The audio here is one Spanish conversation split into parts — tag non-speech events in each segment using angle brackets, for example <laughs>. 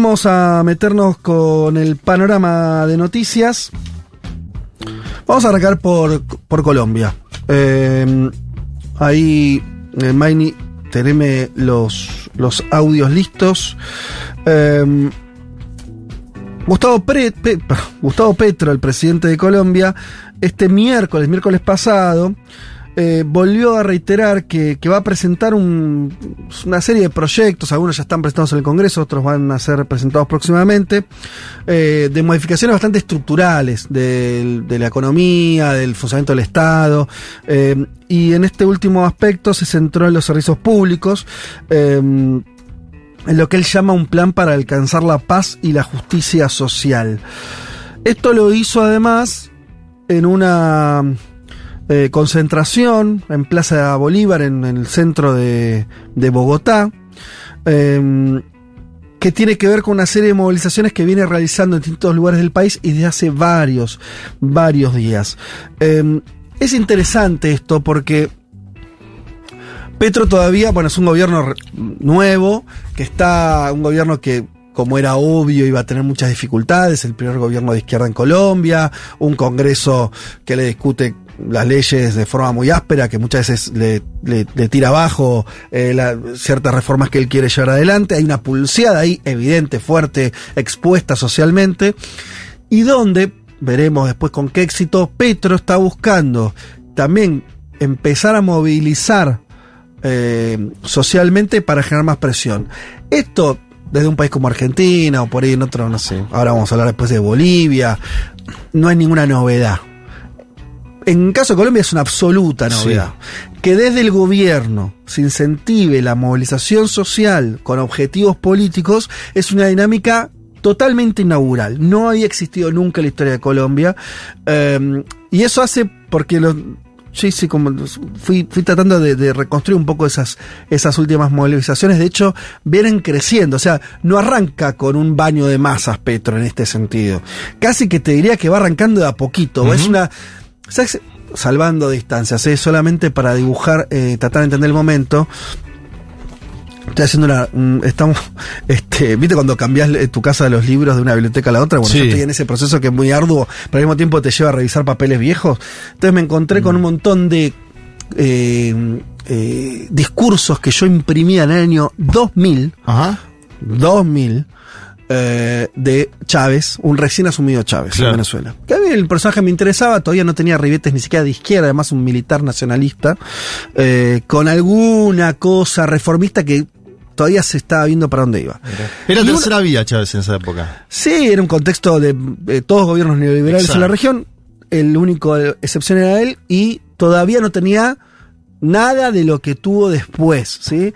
Vamos a meternos con el panorama de noticias. Vamos a arrancar por, por Colombia. Eh, ahí, eh, Maini, teneme los, los audios listos. Eh, Gustavo, Gustavo Petro, el presidente de Colombia, este miércoles, miércoles pasado, eh, volvió a reiterar que, va a presentar un- una serie de proyectos, algunos ya están presentados en el Congreso, otros van a ser presentados próximamente, eh, de modificaciones bastante estructurales de, la economía, del funcionamiento del Estado, eh, y en este último aspecto se centró en los servicios públicos. en lo que él llama un plan para alcanzar la paz y la justicia social. Esto lo hizo además en una eh, concentración en Plaza Bolívar, en, el centro de, Bogotá, eh, que tiene que ver con una serie de movilizaciones que viene realizando en distintos lugares del país y desde hace varios, varios días. Eh, es interesante esto porque Petro todavía, bueno, es un gobierno nuevo, que está, un gobierno que, como era obvio, iba a tener muchas dificultades, el primer gobierno de izquierda en Colombia, un Congreso que le discute las leyes de forma muy áspera, que muchas veces le, tira abajo eh, ciertas reformas que él quiere llevar adelante, hay una pulseada ahí evidente, fuerte, expuesta socialmente, y donde, veremos después con qué éxito, Petro está buscando también empezar a movilizar eh, socialmente para generar más presión. Esto desde un país como Argentina o por ahí en otro, no sé, ahora vamos a hablar después de Bolivia, no hay ninguna novedad. En caso de Colombia es una absoluta novedad. Que desde el gobierno se incentive la movilización social con objetivos políticos es una dinámica totalmente inaugural. No había existido nunca en la historia de Colombia. Eh, y eso hace porque los, Sí, sí, como fui, fui tratando de, de reconstruir un poco esas, esas últimas movilizaciones. De hecho, vienen creciendo. O sea, no arranca con un baño de masas Petro en este sentido. Casi que te diría que va arrancando de a poquito. Es una. ¿Sabes? Salvando distancias, es solamente para dibujar, eh, tratar de entender el momento. Estoy haciendo una. un- estamos. <laughs> Este, ¿Viste cuando cambias eh, tu casa de los libros de una biblioteca a la otra? Bueno, Sí. yo estoy en ese proceso que es muy arduo, pero al mismo tiempo te lleva a revisar papeles viejos. Entonces me encontré con un montón de. eh, eh, discursos que yo imprimía en el año 2000, Ajá. 2000, eh, de Chávez, un recién asumido Chávez Claro. en Venezuela. Que a mí el personaje me interesaba, todavía no tenía ribetes ni siquiera de izquierda, además un militar nacionalista, eh, con alguna cosa reformista que todavía se estaba viendo para dónde iba. Era una- tercera vía, Chávez, en esa época. Sí, era un contexto de, eh, todos gobiernos neoliberales Exacto. en la región. El único excepción era él y todavía no tenía nada de lo que tuvo después, ¿sí?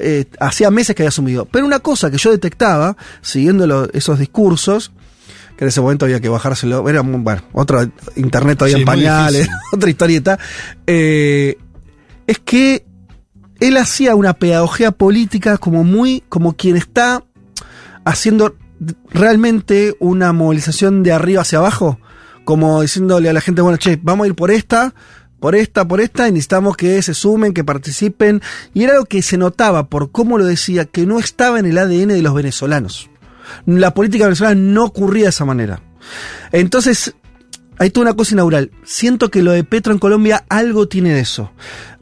Eh, hacía meses que había asumido. Pero una cosa que yo detectaba, siguiendo lo- esos discursos, que en ese momento había que bajárselo, era, bueno, otro internet todavía Sí, en pañales, <laughs> otra historieta, eh, es que él hacía una pedagogía política como muy, como quien está haciendo realmente una movilización de arriba hacia abajo, como diciéndole a la gente, bueno, che, vamos a ir por esta, por esta, por esta, y necesitamos que se sumen, que participen, y era algo que se notaba por cómo lo decía, que no estaba en el ADN de los venezolanos. La política venezolana no ocurría de esa manera. Entonces, hay toda una cosa inaugural. Siento que lo de Petro en Colombia algo tiene de eso.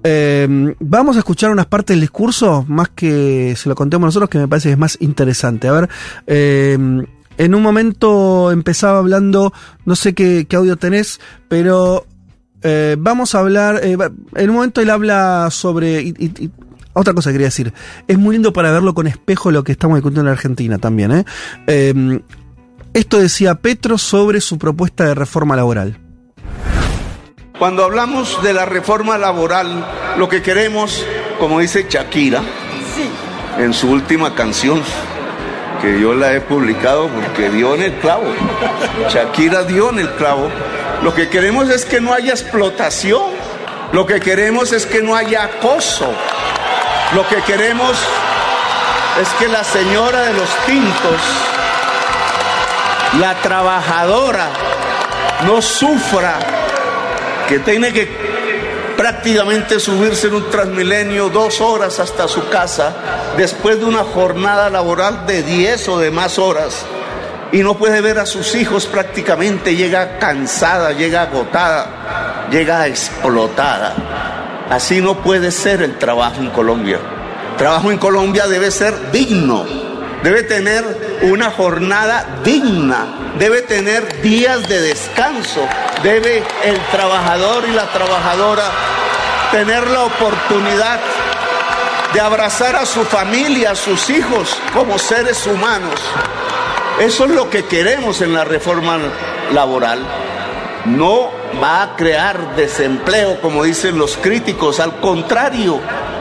Eh, vamos a escuchar unas partes del discurso, más que se lo contemos nosotros, que me parece que es más interesante. A ver, eh, en un momento empezaba hablando, no sé qué, qué audio tenés, pero eh, vamos a hablar, eh, en un momento él habla sobre... y- y- y- otra cosa que quería decir, es muy lindo para verlo con espejo lo que estamos discutiendo en Argentina también. ¿eh? Eh, esto decía Petro sobre su propuesta de reforma laboral. Cuando hablamos de la reforma laboral, lo que queremos, como dice Shakira, en su última canción, que yo la he publicado porque dio en el clavo, Shakira dio en el clavo, lo que queremos es que no haya explotación, lo que queremos es que no haya acoso, lo que queremos es que la señora de los tintos, la trabajadora, no sufra que tiene que prácticamente subirse en un transmilenio dos horas hasta su casa después de una jornada laboral de 10 o de más horas y no puede ver a sus hijos prácticamente, llega cansada, llega agotada, llega explotada. Así no puede ser el trabajo en Colombia. El trabajo en Colombia debe ser digno, debe tener una jornada digna, debe tener días de descanso, debe el trabajador y la trabajadora tener la oportunidad de abrazar a su familia, a sus hijos como seres humanos. Eso es lo que queremos en la reforma laboral. No va a crear desempleo, como dicen los críticos, al contrario,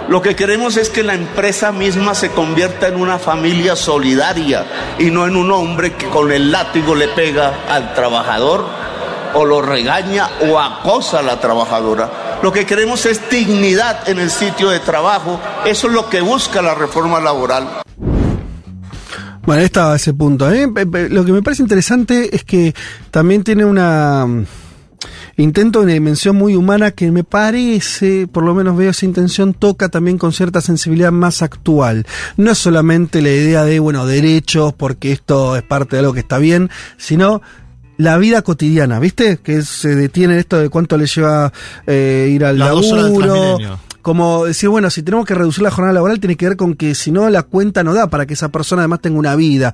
lo que queremos es que la empresa misma se convierta en una familia solidaria y no en un hombre que con el látigo le pega al trabajador o lo regaña o acosa a la trabajadora. Lo que queremos es dignidad en el sitio de trabajo. Eso es lo que busca la reforma laboral. Bueno, estaba ese punto. ¿eh? Lo que me parece interesante es que también tiene una mm, intento de una dimensión muy humana que me parece, por lo menos veo esa intención, toca también con cierta sensibilidad más actual. No es solamente la idea de, bueno, derechos, porque esto es parte de algo que está bien, sino la vida cotidiana, ¿viste? Que se detiene esto de cuánto le lleva eh, ir al laburo como decir, bueno, si tenemos que reducir la jornada laboral, tiene que ver con que si no, la cuenta no da para que esa persona además tenga una vida.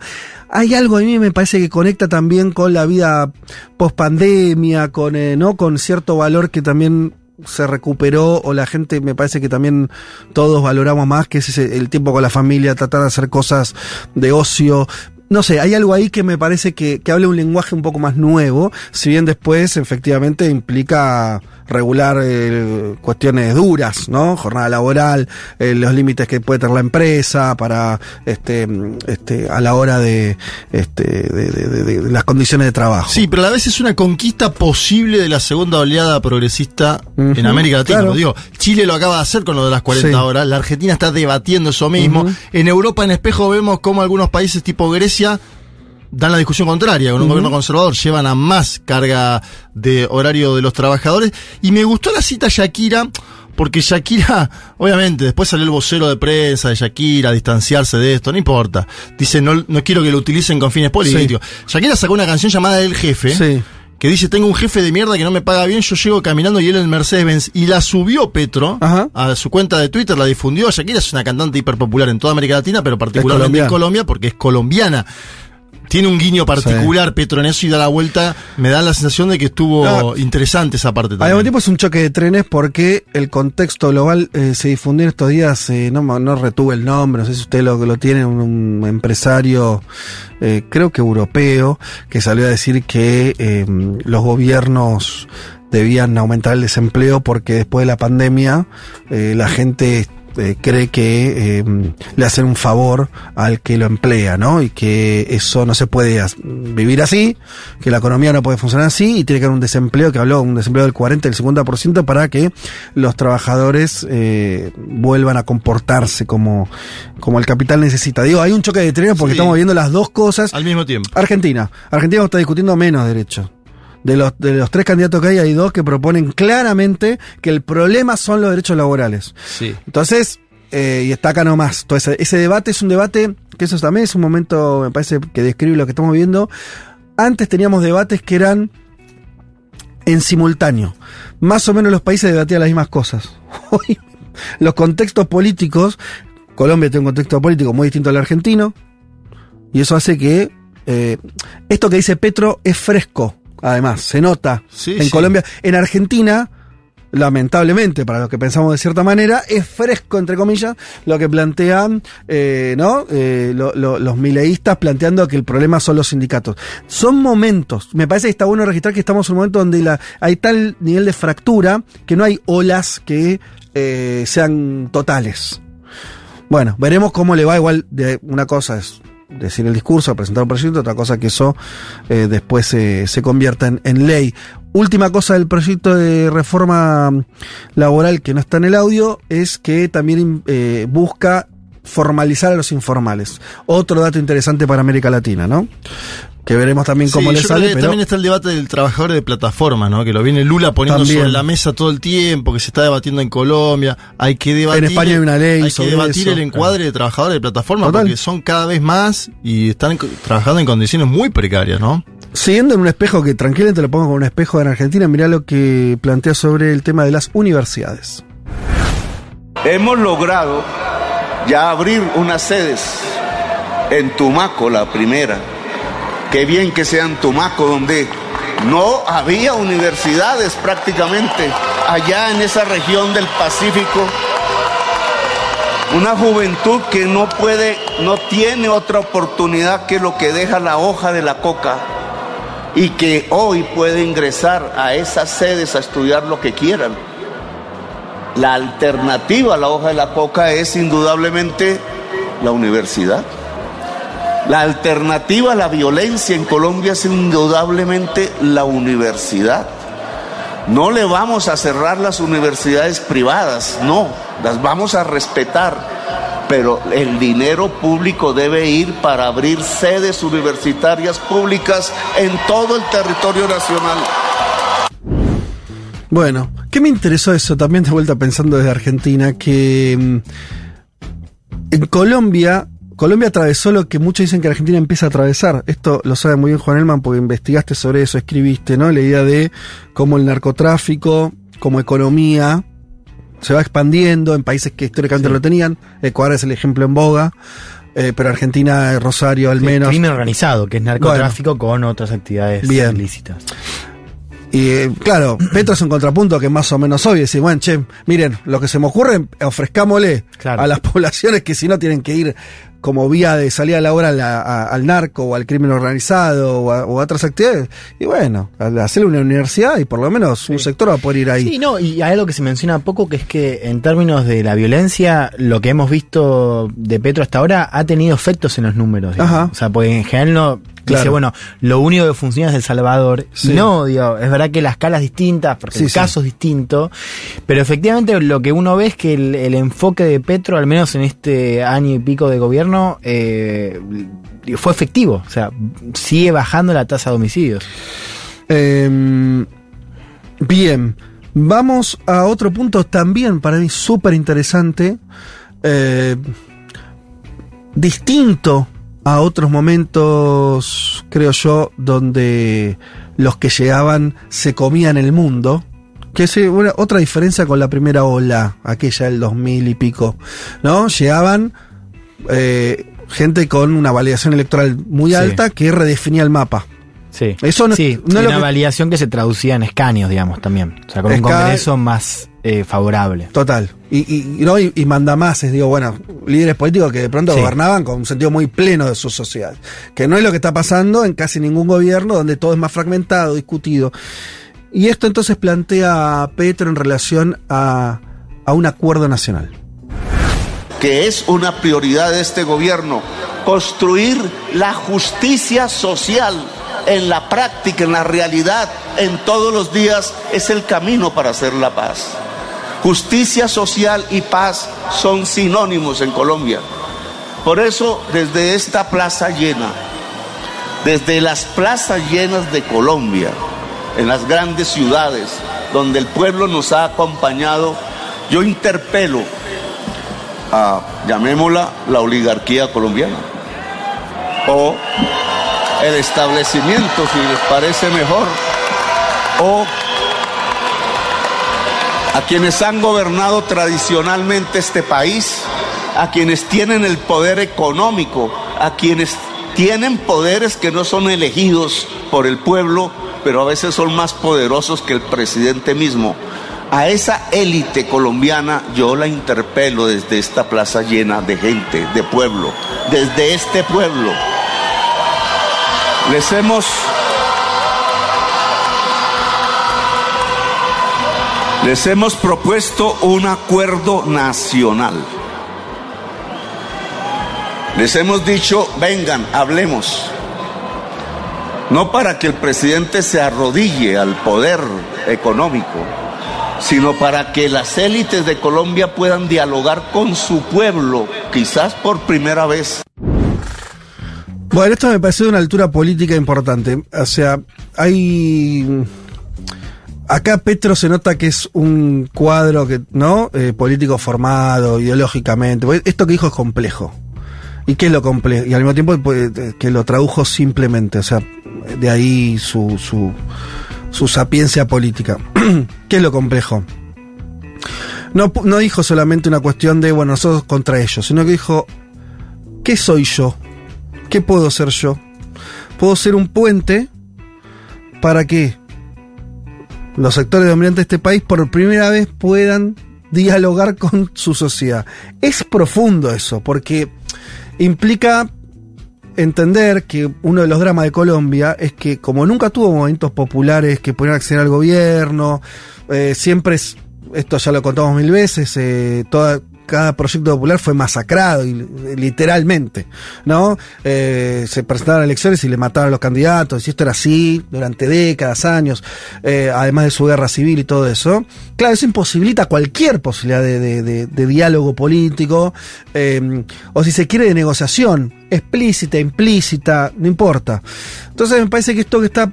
Hay algo a mí me parece que conecta también con la vida post pandemia, con, eh, ¿no? con cierto valor que también se recuperó o la gente me parece que también todos valoramos más que es el tiempo con la familia, tratar de hacer cosas de ocio. No sé, hay algo ahí que me parece que, que habla un lenguaje un poco más nuevo, si bien después efectivamente implica regular eh, cuestiones duras, ¿no? Jornada laboral, eh, los límites que puede tener la empresa para este, este a la hora de, este, de, las condiciones de trabajo. Sí, pero a la vez es una conquista posible de la segunda oleada progresista en América Latina. Digo, Chile lo acaba de hacer con lo de las 40 horas, la Argentina está debatiendo eso mismo. En Europa en espejo vemos como algunos países tipo Grecia dan la discusión contraria, con un gobierno conservador llevan a más carga de horario de los trabajadores. Y me gustó la cita Shakira, porque Shakira, <laughs> obviamente, después salió el vocero de prensa de Shakira a distanciarse de esto, no importa. Dice, no, no quiero que lo utilicen con fines políticos. Shakira sacó una canción llamada El Jefe. Que dice, tengo un jefe de mierda que no me paga bien, yo llego caminando y él en Mercedes-Benz. Y la subió Petro a su cuenta de Twitter, la difundió. Shakira es una cantante hiperpopular en toda América Latina, pero particularmente en Colombia, porque es colombiana tiene un guiño particular Petroneso y da la vuelta. Me da la sensación de que estuvo interesante esa parte también. Al mismo tiempo es un choque de trenes porque el contexto global eh, se difundió en estos días, eh, no, no retuve el nombre, no sé si usted lo, lo tiene, un, empresario, eh, creo que europeo, que salió a decir que los gobiernos debían aumentar el desempleo porque después de la pandemia la gente eh, cree que eh, le hacen un favor al que lo emplea, ¿no? Y que eso no se puede vivir así, que la economía no puede funcionar así y tiene que haber un desempleo, que habló, un desempleo del 40, del 50% para que los trabajadores eh, vuelvan a comportarse como, como el capital necesita. Digo, hay un choque de trenes porque estamos viendo las dos cosas. Al mismo tiempo. Argentina. Argentina está discutiendo menos derechos. De los, de los tres candidatos que hay, hay dos que proponen claramente que el problema son los derechos laborales. Sí. Entonces, eh, y está acá nomás. Entonces, ese debate es un debate, que eso también es un momento, me parece, que describe lo que estamos viendo. Antes teníamos debates que eran en simultáneo. Más o menos los países debatían las mismas cosas. <laughs> Hoy, los contextos políticos, Colombia tiene un contexto político muy distinto al argentino, y eso hace que eh, esto que dice Petro es fresco además, se nota en Colombia. En Argentina, lamentablemente, para los que pensamos de cierta manera, es fresco, entre comillas, lo que plantean eh, ¿no? Eh, los mileístas planteando que el problema son los sindicatos. Son momentos, me parece que está bueno registrar que estamos en un momento donde la, hay tal nivel de fractura que no hay olas que eh, sean totales. Bueno, veremos cómo le va igual de una cosa es decir el discurso, presentar un proyecto, otra cosa que eso eh, después se convierta en, ley. Última cosa del proyecto de reforma laboral que no está en el audio es que también eh, busca formalizar a los informales. Otro dato interesante para América Latina, ¿no? Que veremos también cómo le sale. También está el debate del trabajador de plataforma, ¿no? Que lo viene Lula poniendo sobre la mesa todo el tiempo, que se está debatiendo en Colombia. Hay que debatir. En España hay una ley. Hay que debatir el encuadre de trabajadores de plataforma porque son cada vez más y están trabajando en condiciones muy precarias, ¿no? Siguiendo en un espejo que tranquilamente lo pongo con un espejo en Argentina, mirá lo que plantea sobre el tema de las universidades. Hemos logrado ya abrir unas sedes en Tumaco, la primera Qué bien que sea en Tumaco, donde no había universidades prácticamente, allá en esa región del Pacífico. Una juventud que no puede, no tiene otra oportunidad que lo que deja la hoja de la coca y que hoy puede ingresar a esas sedes a estudiar lo que quieran. La alternativa a la hoja de la coca es indudablemente la universidad. La alternativa a la violencia en Colombia es indudablemente la universidad. No le vamos a cerrar las universidades privadas, no, las vamos a respetar, pero el dinero público debe ir para abrir sedes universitarias públicas en todo el territorio nacional. Bueno, ¿qué me interesó eso? También de vuelta pensando desde Argentina, que mm, en Colombia Colombia atravesó lo que muchos dicen que Argentina empieza a atravesar. Esto lo sabe muy bien Juan Elman porque investigaste sobre eso, escribiste, ¿no? La idea de cómo el narcotráfico, como economía, se va expandiendo en países que históricamente lo tenían. Ecuador es el ejemplo en boga. Eh, pero Argentina, Rosario al menos. El crimen organizado, que es narcotráfico con otras actividades ilícitas. Y eh, claro, Petro es un contrapunto que más o menos obvio. Decir, bueno, che, miren, lo que se me ocurre, ofrezcámosle a las <laughs> poblaciones que si no tienen que ir como vía de salida laboral al narco o al crimen organizado o a, otras actividades. Y bueno, hacerle una universidad y por lo menos un sector va a poder ir ahí. Sí, no, y hay algo que se menciona poco que es que en términos de la violencia, lo que hemos visto de Petro hasta ahora ha tenido efectos en los números. O sea, porque en general no, Dice, bueno, lo único que funciona es El Salvador. no, digo, es verdad que la escala es distinta, porque el caso es distinto, pero efectivamente lo que uno ve es que el, enfoque de Petro, al menos en este año y pico de gobierno, eh, fue efectivo. O sea, sigue bajando la tasa de homicidios. Em, bien, vamos a otro punto también para mí súper interesante. Eh, distinto a otros momentos, creo yo, donde los que llegaban se comían el mundo. Que es una, otra diferencia con la primera ola, aquella del 2000 y pico. ¿No? Llegaban eh, gente con una validación electoral muy alta que redefinía el mapa. Sí. Eso no, sí, una validación que se traducía en escaños, digamos, también. O sea, con un congreso más eh, favorable. Total. Y, y, ¿no? y, manda más, digo, bueno, líderes políticos que de pronto gobernaban con un sentido muy pleno de su sociedad. Que no es lo que está pasando en casi ningún gobierno donde todo es más fragmentado, discutido. Y esto entonces plantea a Petro en relación a, a un acuerdo nacional. Que es una prioridad de este gobierno, construir la justicia social en la práctica, en la realidad, en todos los días, es el camino para hacer la paz. Justicia social y paz son sinónimos en Colombia. Por eso, desde esta plaza llena, desde las plazas llenas de Colombia, en las grandes ciudades donde el pueblo nos ha acompañado, yo interpelo a, llamémosla, la oligarquía colombiana o el establecimiento, si les parece mejor, o a quienes han gobernado tradicionalmente este país, a quienes tienen el poder económico, a quienes tienen poderes que no son elegidos por el pueblo, pero a veces son más poderosos que el presidente mismo. A esa élite colombiana yo la interpelo desde esta plaza llena de gente, de pueblo, desde este pueblo. Les hemos Les hemos propuesto un acuerdo nacional. Les hemos dicho, vengan, hablemos. No para que el presidente se arrodille al poder económico, sino para que las élites de Colombia puedan dialogar con su pueblo quizás por primera vez. Bueno, esto me parece de una altura política importante. O sea, hay. Acá Petro se nota que es un cuadro que, ¿no? Eh, político formado, ideológicamente. Esto que dijo es complejo. ¿Y qué es lo complejo? Y al mismo tiempo pues, eh, que lo tradujo simplemente. O sea, de ahí su, su, su sapiencia política. <clears throat> ¿Qué es lo complejo? No, no dijo solamente una cuestión de, bueno, nosotros contra ellos, sino que dijo, ¿qué soy yo? ¿Qué puedo ser yo? Puedo ser un puente para que los sectores dominantes de este país por primera vez puedan dialogar con su sociedad. Es profundo eso, porque implica entender que uno de los dramas de Colombia es que como nunca tuvo movimientos populares que pudieran acceder al gobierno, eh, siempre es, esto ya lo contamos mil veces, eh, toda, cada proyecto popular fue masacrado, literalmente, ¿no? Eh, se presentaron elecciones y le mataron a los candidatos, y esto era así durante décadas, años, eh, además de su guerra civil y todo eso. Claro, eso imposibilita cualquier posibilidad de, diálogo político, eh, o si se quiere, de negociación, explícita, implícita, no importa. Entonces me parece que esto que está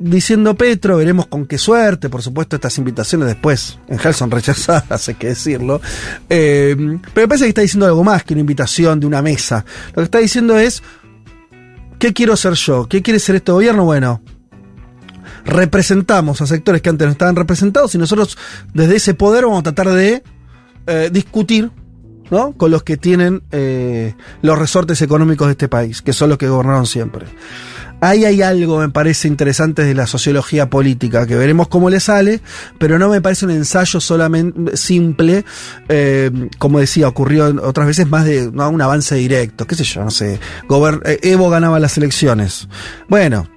diciendo Petro, veremos con qué suerte, por supuesto estas invitaciones después en Hell son rechazadas, <laughs> hay que decirlo, eh, pero me parece que está diciendo algo más que una invitación de una mesa. Lo que está diciendo es, ¿qué quiero ser yo? ¿Qué quiere ser este gobierno? Bueno, representamos a sectores que antes no estaban representados y nosotros desde ese poder vamos a tratar de eh, discutir ¿no? con los que tienen eh, los resortes económicos de este país, que son los que gobernaron siempre. Ahí hay algo, me parece interesante de la sociología política, que veremos cómo le sale, pero no me parece un ensayo solamente simple, eh, como decía, ocurrió otras veces más de un avance directo, qué sé yo, no sé. Eh, Evo ganaba las elecciones. Bueno,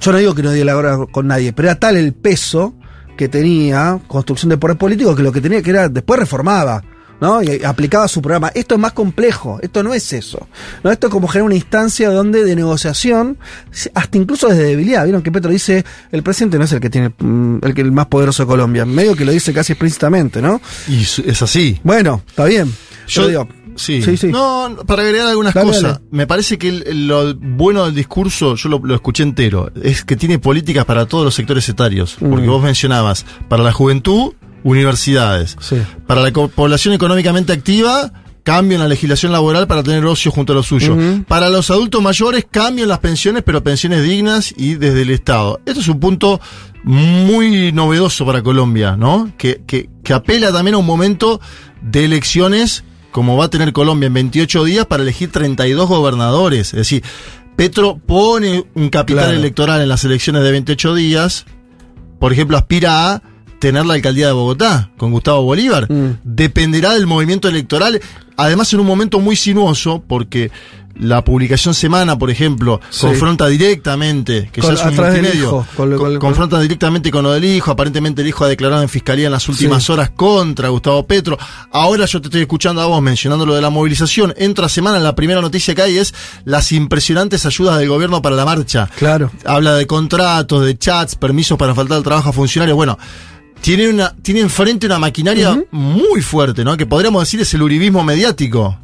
yo no digo que no dialogara con nadie, pero era tal el peso que tenía construcción de poder político que lo que tenía que era, después reformaba. ¿No? Y aplicaba su programa. Esto es más complejo, esto no es eso. ¿no? Esto es como generar una instancia donde de negociación, hasta incluso desde debilidad. Vieron que Petro dice, el presidente no es el que tiene mm, el que el más poderoso de Colombia, medio que lo dice casi explícitamente, ¿no? Y es así. Bueno, está bien. Yo, digo, Sí. sí, No, para agregar algunas cosas. Me parece que lo bueno del discurso, yo lo, escuché entero, es que tiene políticas para todos los sectores etarios. Porque mm. vos mencionabas, para la juventud, universidades. Para la población económicamente activa, cambio en la legislación laboral para tener ocio junto a lo suyo. Para los adultos mayores, cambio en las pensiones, pero pensiones dignas y desde el Estado. Esto es un punto muy novedoso para Colombia, ¿no? Que, que, que apela también a un momento de elecciones como va a tener Colombia en 28 días para elegir 32 gobernadores. Es decir, Petro pone un capital electoral en las elecciones de 28 días, por ejemplo, aspira a tener la alcaldía de Bogotá con Gustavo Bolívar. Mm. Dependerá del movimiento electoral, además en un momento muy sinuoso, porque la publicación semana, por ejemplo, confronta directamente, que ya es un multimedio, confronta directamente con lo del hijo, aparentemente el hijo ha declarado en fiscalía en las últimas horas contra Gustavo Petro. Ahora yo te estoy escuchando a vos mencionando lo de la movilización. Entra semana, la primera noticia que hay es las impresionantes ayudas del gobierno para la marcha. Claro. Habla de contratos, de chats, permisos para faltar al trabajo a funcionarios. Bueno, tiene, una, tiene enfrente una maquinaria muy fuerte, ¿no? Que podríamos decir es el uribismo mediático.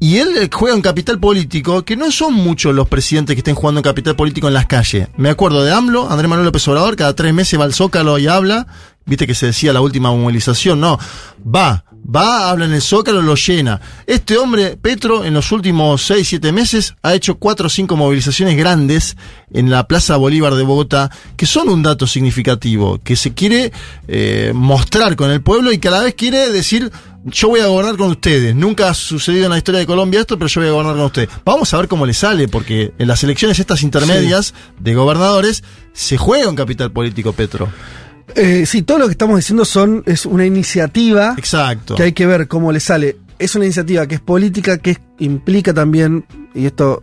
Y él juega un capital político que no son muchos los presidentes que estén jugando en capital político en las calles. Me acuerdo de AMLO, Andrés Manuel López Obrador, cada tres meses va al Zócalo y habla. Viste que se decía la última movilización, no. Va, va, habla en el Zócalo, lo llena. Este hombre, Petro, en los últimos seis, siete meses, ha hecho cuatro o cinco movilizaciones grandes en la Plaza Bolívar de Bogotá, que son un dato significativo, que se quiere eh, mostrar con el pueblo y que a la vez quiere decir, yo voy a gobernar con ustedes. Nunca ha sucedido en la historia de Colombia esto, pero yo voy a gobernar con ustedes. Vamos a ver cómo le sale, porque en las elecciones estas intermedias de gobernadores se juega un capital político, Petro. Eh, sí, todo lo que estamos diciendo son es una iniciativa Exacto. que hay que ver cómo le sale. Es una iniciativa que es política, que implica también, y esto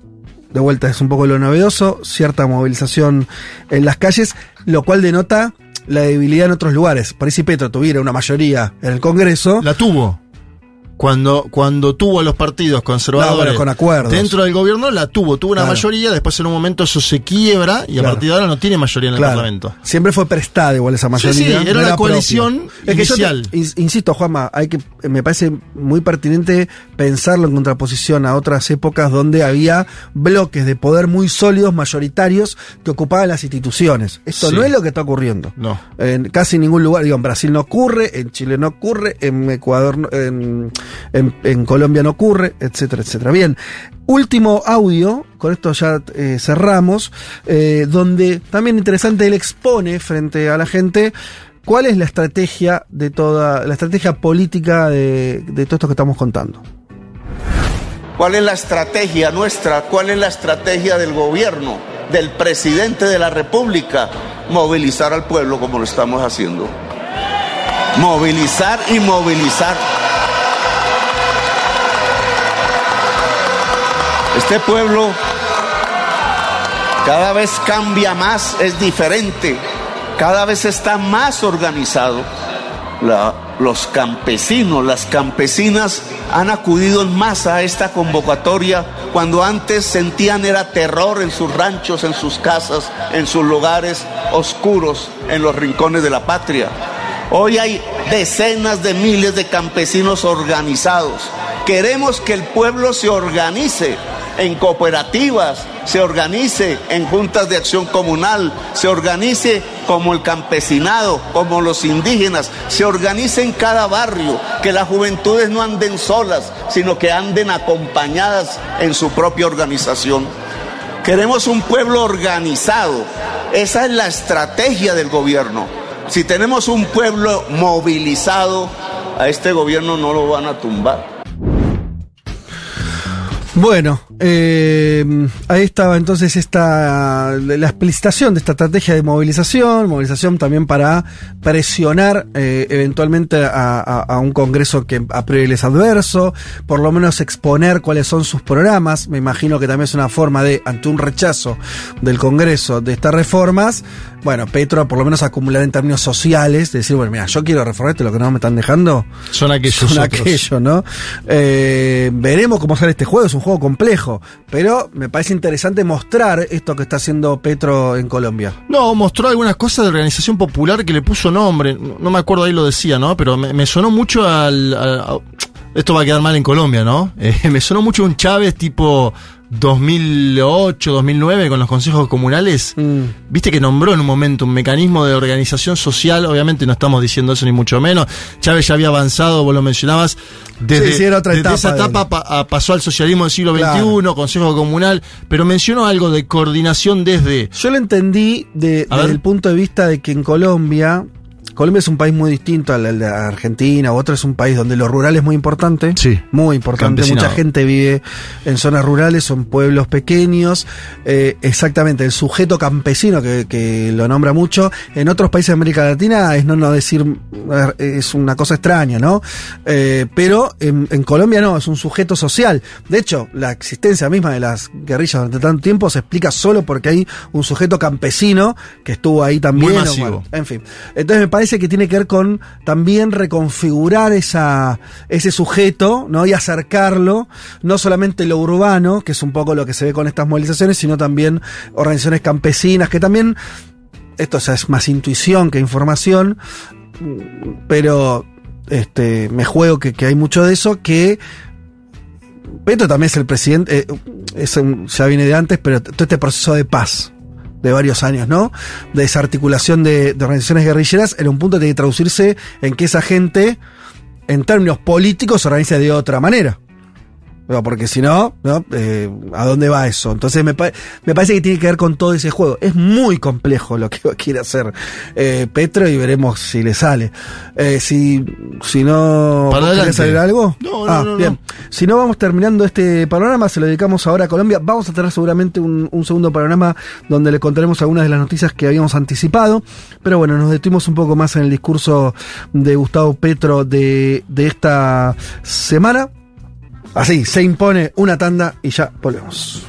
de vuelta es un poco lo novedoso, cierta movilización en las calles, lo cual denota la debilidad en otros lugares. Por si Petro tuviera una mayoría en el Congreso. La tuvo. Cuando, cuando tuvo a los partidos conservadores con acuerdos. dentro del gobierno, la tuvo, tuvo una mayoría, después en un momento eso se quiebra y a partir de ahora no tiene mayoría en el Parlamento. Siempre fue prestada igual esa mayoría. Sí, era la coalición inicial. insisto, Juanma, hay que, me parece muy pertinente pensarlo en contraposición a otras épocas donde había bloques de poder muy sólidos, mayoritarios, que ocupaban las instituciones. Esto no es lo que está ocurriendo. No. En casi ningún lugar, digo, en Brasil no ocurre, en Chile no ocurre, en Ecuador, en en, Colombia no ocurre, etcétera, etcétera. Bien, último audio, con esto ya eh, cerramos, eh, donde también interesante él expone frente a la gente cuál es la estrategia de toda, la estrategia política de, de todo esto que estamos contando. ¿Cuál es la estrategia nuestra? ¿Cuál es la estrategia del gobierno, del presidente de la República? Movilizar al pueblo como lo estamos haciendo. Movilizar y movilizar. Este pueblo cada vez cambia más, es diferente, cada vez está más organizado. los campesinos, las campesinas han acudido en masa a esta convocatoria cuando antes sentían era terror en sus ranchos, en sus casas, en sus lugares oscuros, en los rincones de la patria. Hoy hay decenas de miles de campesinos organizados. Queremos que el pueblo se organice en cooperativas, se organice en juntas de acción comunal, se organice como el campesinado, como los indígenas, se organice en cada barrio, que las juventudes no anden solas, sino que anden acompañadas en su propia organización. Queremos un pueblo organizado. Esa es la estrategia del gobierno. Si tenemos un pueblo movilizado, a este gobierno no lo van a tumbar. Bueno, eh, ahí estaba entonces esta la explicitación de esta estrategia de movilización, movilización también para presionar eh, eventualmente a, un Congreso que a priori es adverso, por lo menos exponer cuáles son sus programas. Me imagino que también es una forma de, ante un rechazo del Congreso de estas reformas, bueno, Petro por lo menos acumular en términos sociales, decir, bueno, mira, yo quiero reformarte lo que no me están dejando. Son aquellos. Son aquellos, ¿no? Eh, veremos cómo sale este juego, es un juego complejo, pero me parece interesante mostrar esto que está haciendo Petro en Colombia. No, mostró algunas cosas de organización popular que le puso nombre, no me acuerdo ahí lo decía, ¿no? Pero me, sonó mucho al, Esto va a quedar mal en Colombia, ¿no? <laughs> Eh, me sonó mucho un Chávez tipo 2008, 2009 con los consejos comunales, mm. viste que nombró en un momento un mecanismo de organización social, obviamente no estamos diciendo eso ni mucho menos, Chávez ya había avanzado, vos lo mencionabas, desde, esa etapa pasó al socialismo del siglo XXI, consejo comunal, pero mencionó algo de coordinación desde... Yo lo entendí desde el punto de vista de que en Colombia Colombia es un país muy distinto al, de Argentina u otro, es un país donde lo rural es muy importante. Sí. Muy importante. Mucha gente vive en zonas rurales, son pueblos pequeños. Eh, exactamente, el sujeto campesino que, lo nombra mucho. En otros países de América Latina es no, no decir, es una cosa extraña, ¿no? Eh, pero en, Colombia no, es un sujeto social. De hecho, la existencia misma de las guerrillas durante tanto tiempo se explica solo porque hay un sujeto campesino que estuvo ahí también. Muy masivo. en fin. Entonces me parece que tiene que ver con también reconfigurar esa, ese sujeto, ¿no? Y acercarlo, no solamente lo urbano, que es un poco lo que se ve con estas movilizaciones, sino también organizaciones campesinas, que también, esto es más intuición que información, pero este, me juego que, hay mucho de eso, que Petro también es el presidente, eh, ya viene de antes, pero todo este proceso de paz, de varios años, ¿no? De desarticulación de, de organizaciones guerrilleras, en un punto tiene que traducirse en que esa gente, en términos políticos, se organice de otra manera porque si no, ¿no? Eh, ¿a dónde va eso? Entonces me, me, parece que tiene que ver con todo ese juego. Es muy complejo lo que <laughs> quiere hacer eh, Petro y veremos si le sale. Eh, si, si no... ¿Quiere salir algo? No, ah, no, bien. Si no vamos terminando este panorama, se lo dedicamos ahora a Colombia. Vamos a tener seguramente un, un segundo panorama donde le contaremos algunas de las noticias que habíamos anticipado. Pero bueno, nos detuvimos un poco más en el discurso de Gustavo Petro de, de esta semana. Así, se impone una tanda y ya volvemos.